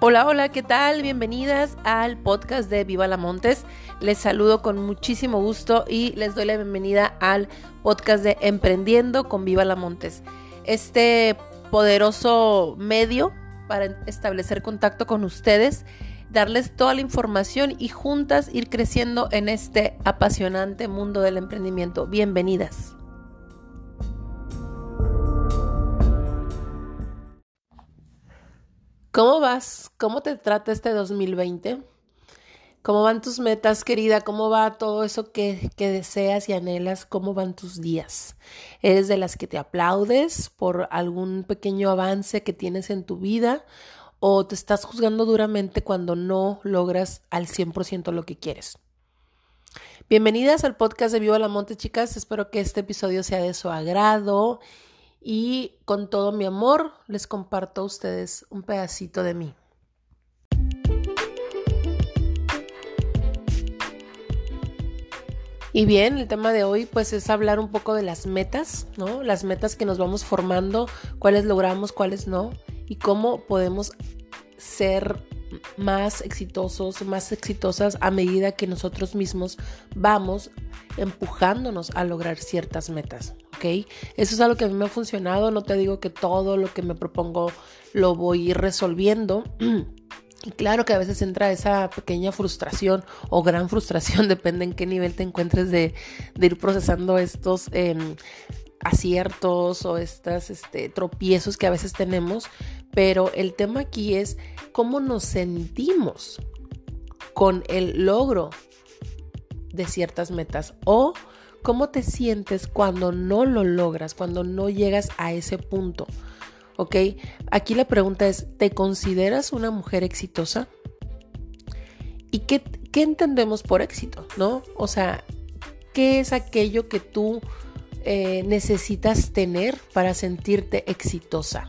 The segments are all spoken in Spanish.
Hola, hola, ¿qué tal? Bienvenidas al podcast de Viva la Montes. Les saludo con muchísimo gusto y les doy la bienvenida al podcast de Emprendiendo con Viva la Montes. Este poderoso medio para establecer contacto con ustedes, darles toda la información y juntas ir creciendo en este apasionante mundo del emprendimiento. Bienvenidas. ¿Cómo vas? ¿Cómo te trata este 2020? ¿Cómo van tus metas, querida? ¿Cómo va todo eso que, que, deseas y anhelas? ¿Cómo van tus días? ¿Eres de las que te aplaudes por algún pequeño avance que tienes en tu vida? ¿O te estás juzgando duramente cuando no logras al 100% lo que quieres? Bienvenidas al podcast de Viva la Monte, chicas. Espero que este episodio sea de su agrado y con todo mi amor les comparto a ustedes un pedacito de mí. Y bien, el tema de hoy pues es hablar un poco de las metas, ¿no? Las metas que nos vamos formando, cuáles logramos, cuáles no, y cómo podemos ser más exitosos, más exitosas a medida que nosotros mismos vamos empujándonos a lograr ciertas metas. ¿Ok? Eso es algo que a mí me ha funcionado, no te digo que todo lo que me propongo lo voy resolviendo. Y claro que a veces entra esa pequeña frustración o gran frustración, depende en qué nivel te encuentres de, ir procesando estos em, aciertos o estos este, tropiezos que a veces tenemos. Pero el tema aquí es cómo nos sentimos con el logro de ciertas metas o ¿Cómo te sientes cuando no lo logras, cuando no llegas a ese punto? ¿Ok? Aquí la pregunta es, ¿te consideras una mujer exitosa? ¿Y qué, entendemos por éxito? ¿No? O sea, ¿qué es aquello que tú eh, necesitas tener para sentirte exitosa?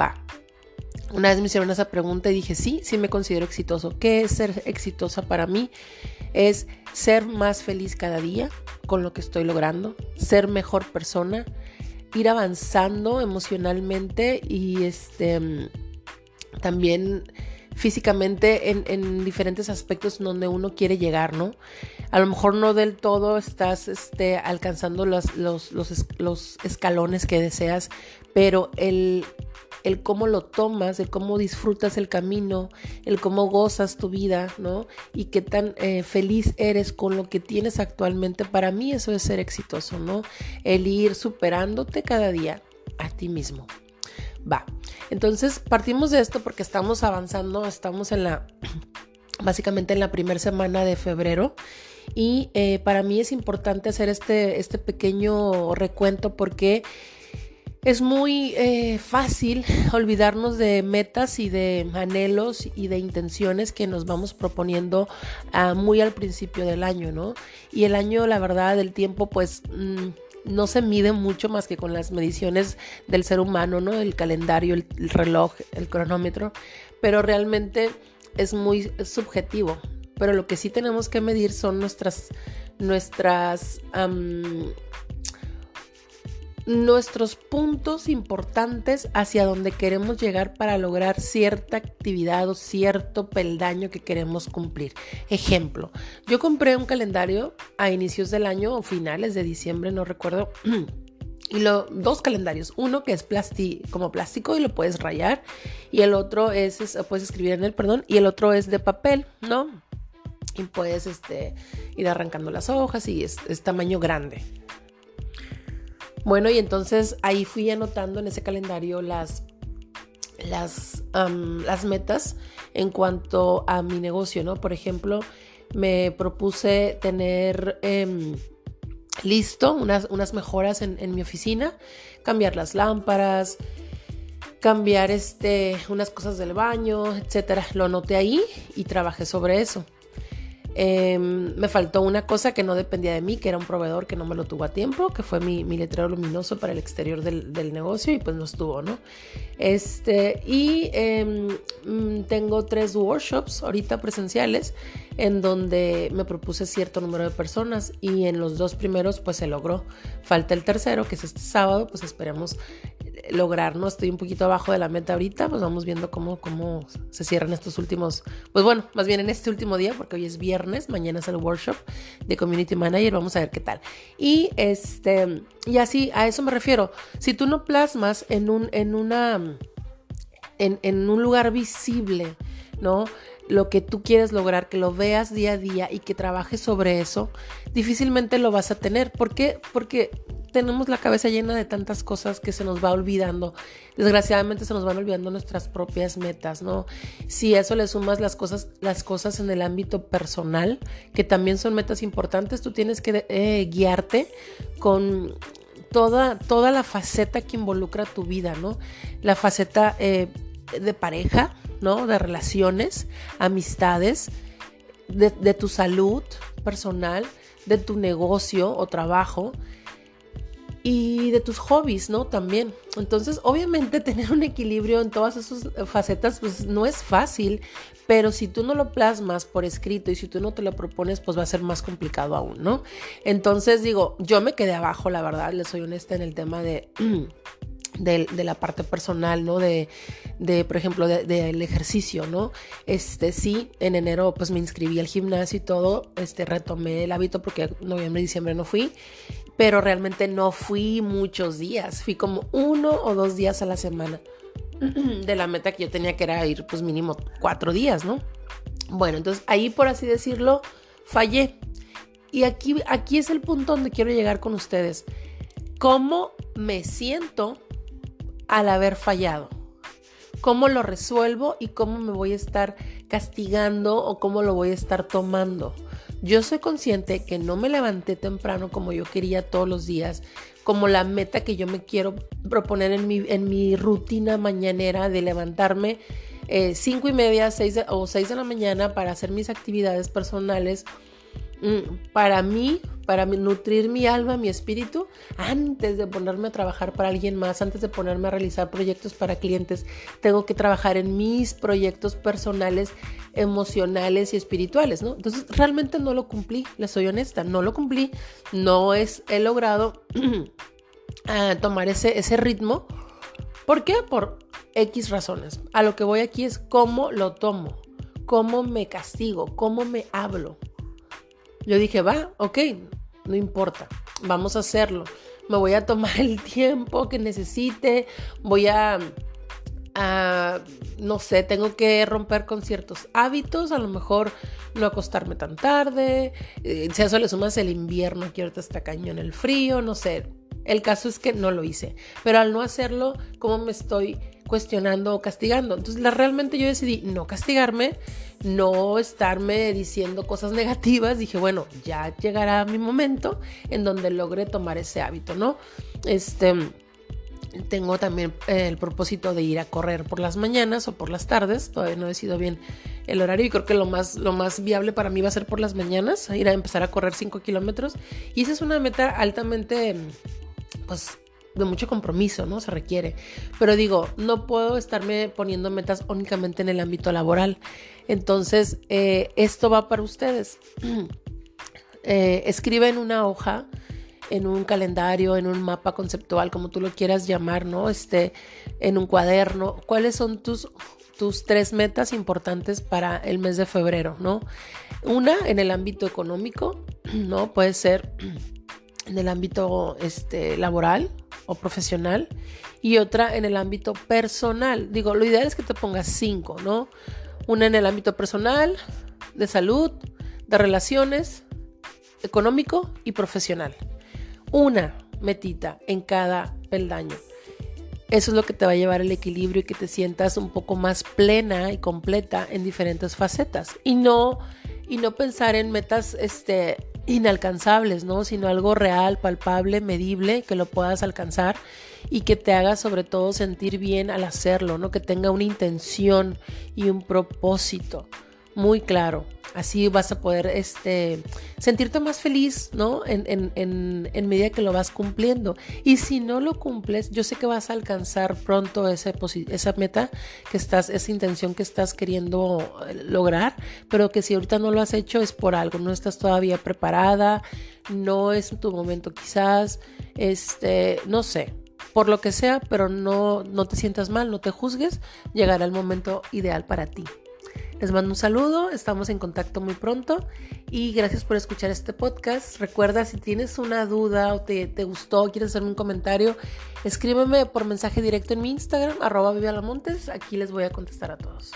Va. Una vez me hicieron esa pregunta y dije, sí, sí me considero exitoso. ¿Qué es ser exitosa para mí? Es ser más feliz cada día con lo que estoy logrando, ser mejor persona, ir avanzando emocionalmente y este también físicamente en, diferentes aspectos donde uno quiere llegar, ¿no? A lo mejor no del todo estás este, alcanzando los, los, los escalones que deseas, pero el el cómo lo tomas, el cómo disfrutas el camino, el cómo gozas tu vida, ¿no? Y qué tan eh, feliz eres con lo que tienes actualmente. Para mí eso es ser exitoso, ¿no? El ir superándote cada día a ti mismo. Va. Entonces partimos de esto porque estamos avanzando, estamos en la, básicamente en la primera semana de febrero. Y eh, para mí es importante hacer este, este pequeño recuento porque es muy eh, fácil olvidarnos de metas y de anhelos y de intenciones que nos vamos proponiendo ah, muy al principio del año, ¿no? Y el año, la verdad, del tiempo, pues... Mm, no se mide mucho más que con las mediciones del ser humano, ¿no? El calendario, el, reloj, el cronómetro, pero realmente es muy subjetivo. Pero lo que sí tenemos que medir son nuestras, nuestras nuestros puntos importantes hacia donde queremos llegar para lograr cierta actividad o cierto peldaño que queremos cumplir. Ejemplo, yo compré un calendario a inicios del año o finales de diciembre, no recuerdo. Y lo, dos calendarios, uno que es como plástico y lo puedes rayar y el otro es, puedes escribir en perdón, y el otro es de papel, ¿no? Y puedes este, ir arrancando las hojas y es tamaño grande. Bueno, y entonces ahí fui anotando en ese calendario las, las, las metas en cuanto a mi negocio, ¿no? Por ejemplo, me propuse tener em, listo unas, unas mejoras en, en, mi oficina, cambiar las lámparas, cambiar este, unas cosas del baño, etcétera. Lo anoté ahí y trabajé sobre eso. Em, me faltó una cosa que no dependía de mí, que era un proveedor que no me lo tuvo a tiempo, que fue mi, letrero luminoso para el exterior del, negocio y pues no estuvo, ¿no? Este, y em, mm, tengo tres workshops ahorita presenciales en donde me propuse cierto número de personas y en los dos primeros pues se logró. Falta el tercero, que es este sábado, pues esperemos lograr, ¿no? Estoy un poquito abajo de la meta ahorita, pues vamos viendo cómo, cómo se cierran estos últimos, pues bueno, más bien en este último día, porque hoy es viernes, mañana es el workshop de Community Manager, vamos a ver qué tal. Y este, y así, a eso me refiero. Si tú no plasmas en un, en una, en, en un lugar visible, ¿no? lo que tú quieres lograr, que lo veas día a día y que trabajes sobre eso, difícilmente lo vas a tener. ¿Por qué? Porque tenemos la cabeza llena de tantas cosas que se nos va olvidando. Desgraciadamente se nos van olvidando nuestras propias metas, ¿no? Si a eso le sumas las cosas, las cosas en el ámbito personal, que también son metas importantes, tú tienes que eh, guiarte con toda, toda la faceta que involucra tu vida, ¿no? La faceta eh, de pareja, ¿no? De relaciones, amistades, de, de tu salud personal, de tu negocio o trabajo y de tus hobbies, ¿no? También. Entonces, obviamente tener un equilibrio en todas esas facetas, pues no es fácil, pero si tú no lo plasmas por escrito y si tú no te lo propones, pues va a ser más complicado aún, ¿no? Entonces, digo, yo me quedé abajo, la verdad, les soy honesta en el tema de... De, la parte personal, ¿no? De, de por ejemplo, del ejercicio, ¿no? Este, sí, en enero pues me inscribí al gimnasio y todo, este, retomé el hábito porque noviembre y diciembre no fui pero realmente no fui muchos días, fui como uno o dos días a la semana de la meta que yo tenía que era ir pues mínimo cuatro días, ¿no? Bueno, entonces ahí por así decirlo fallé. Y aquí, aquí es el punto donde quiero llegar con ustedes. ¿Cómo me siento al haber fallado? ¿Cómo lo resuelvo y cómo me voy a estar castigando o cómo lo voy a estar tomando? Yo soy consciente que no me levanté temprano como yo quería todos los días, como la meta que yo me quiero proponer en mi, en mi rutina mañanera de levantarme eh, cinco y media seis o seis de la mañana para hacer mis actividades personales Mm, para mí, para nutrir mi alma, mi espíritu, antes de ponerme a trabajar para alguien más, antes de ponerme a realizar proyectos para clientes, tengo que trabajar en mis proyectos personales, emocionales y espirituales, ¿no? Entonces, realmente no lo cumplí, le soy honesta, no lo cumplí, no es, he logrado tomar ese, ese ritmo. ¿Por qué? Por X razones. A lo que voy aquí es cómo lo tomo, cómo me castigo, cómo me hablo. Yo dije, va, ok, no importa, vamos a hacerlo. Me voy a tomar el tiempo que necesite, voy a, no sé, tengo que romper con ciertos hábitos, a lo mejor no acostarme tan tarde, eh, si a eso le sumas el invierno que ahorita está cañón el frío, no sé. El caso es que no lo hice, pero al no hacerlo, ¿cómo me estoy cuestionando o castigando? Entonces, realmente yo decidí no castigarme, no estarme diciendo cosas negativas, dije, bueno, ya llegará mi momento en donde logre tomar ese hábito, ¿no? Este tengo también el propósito de ir a correr por las mañanas o por las tardes. Todavía no he decidido bien el horario y creo que lo más, lo más viable para mí va a ser por las mañanas, ir a empezar a correr 5 kilómetros. Y esa es una meta altamente, pues, de mucho compromiso, ¿no? Se requiere. Pero digo, no puedo estarme poniendo metas únicamente en el ámbito laboral. Entonces, eh, esto va para ustedes. eh, escribe en una hoja, en un calendario, en un mapa conceptual, como tú lo quieras llamar, ¿no? Este, en un cuaderno, cuáles son tus, tus tres metas importantes para el mes de febrero, ¿no? Una en el ámbito económico, ¿no? Puede ser en el ámbito este, laboral, o profesional y otra en el ámbito personal. Digo, lo ideal es que te pongas cinco, ¿no? Una en el ámbito personal, de salud, de relaciones, económico y profesional. Una metita en cada peldaño. Eso es lo que te va a llevar el equilibrio y que te sientas un poco más plena y completa en diferentes facetas. Y no, y no pensar en metas este, inalcanzables, ¿no? Sino algo real, palpable, medible, que lo puedas alcanzar y que te haga sobre todo sentir bien al hacerlo, ¿no? Que tenga una intención y un propósito muy claro. Así vas a poder este, sentirte más feliz, ¿no? En, en, medida que lo vas cumpliendo. Y si no lo cumples, yo sé que vas a alcanzar pronto ese, esa meta que estás, esa intención que estás queriendo eh, lograr, pero que si ahorita no lo has hecho es por algo, no estás todavía preparada, no es tu momento quizás, este, no sé, por lo que sea, pero no, no te sientas mal, no te juzgues, llegará el momento ideal para ti. Les mando un saludo, estamos en contacto muy pronto y gracias por escuchar este podcast. Recuerda, si tienes una duda o te, te gustó, quieres hacerme un comentario, escríbeme por mensaje directo en mi Instagram, arroba Montes. Aquí les voy a contestar a todos.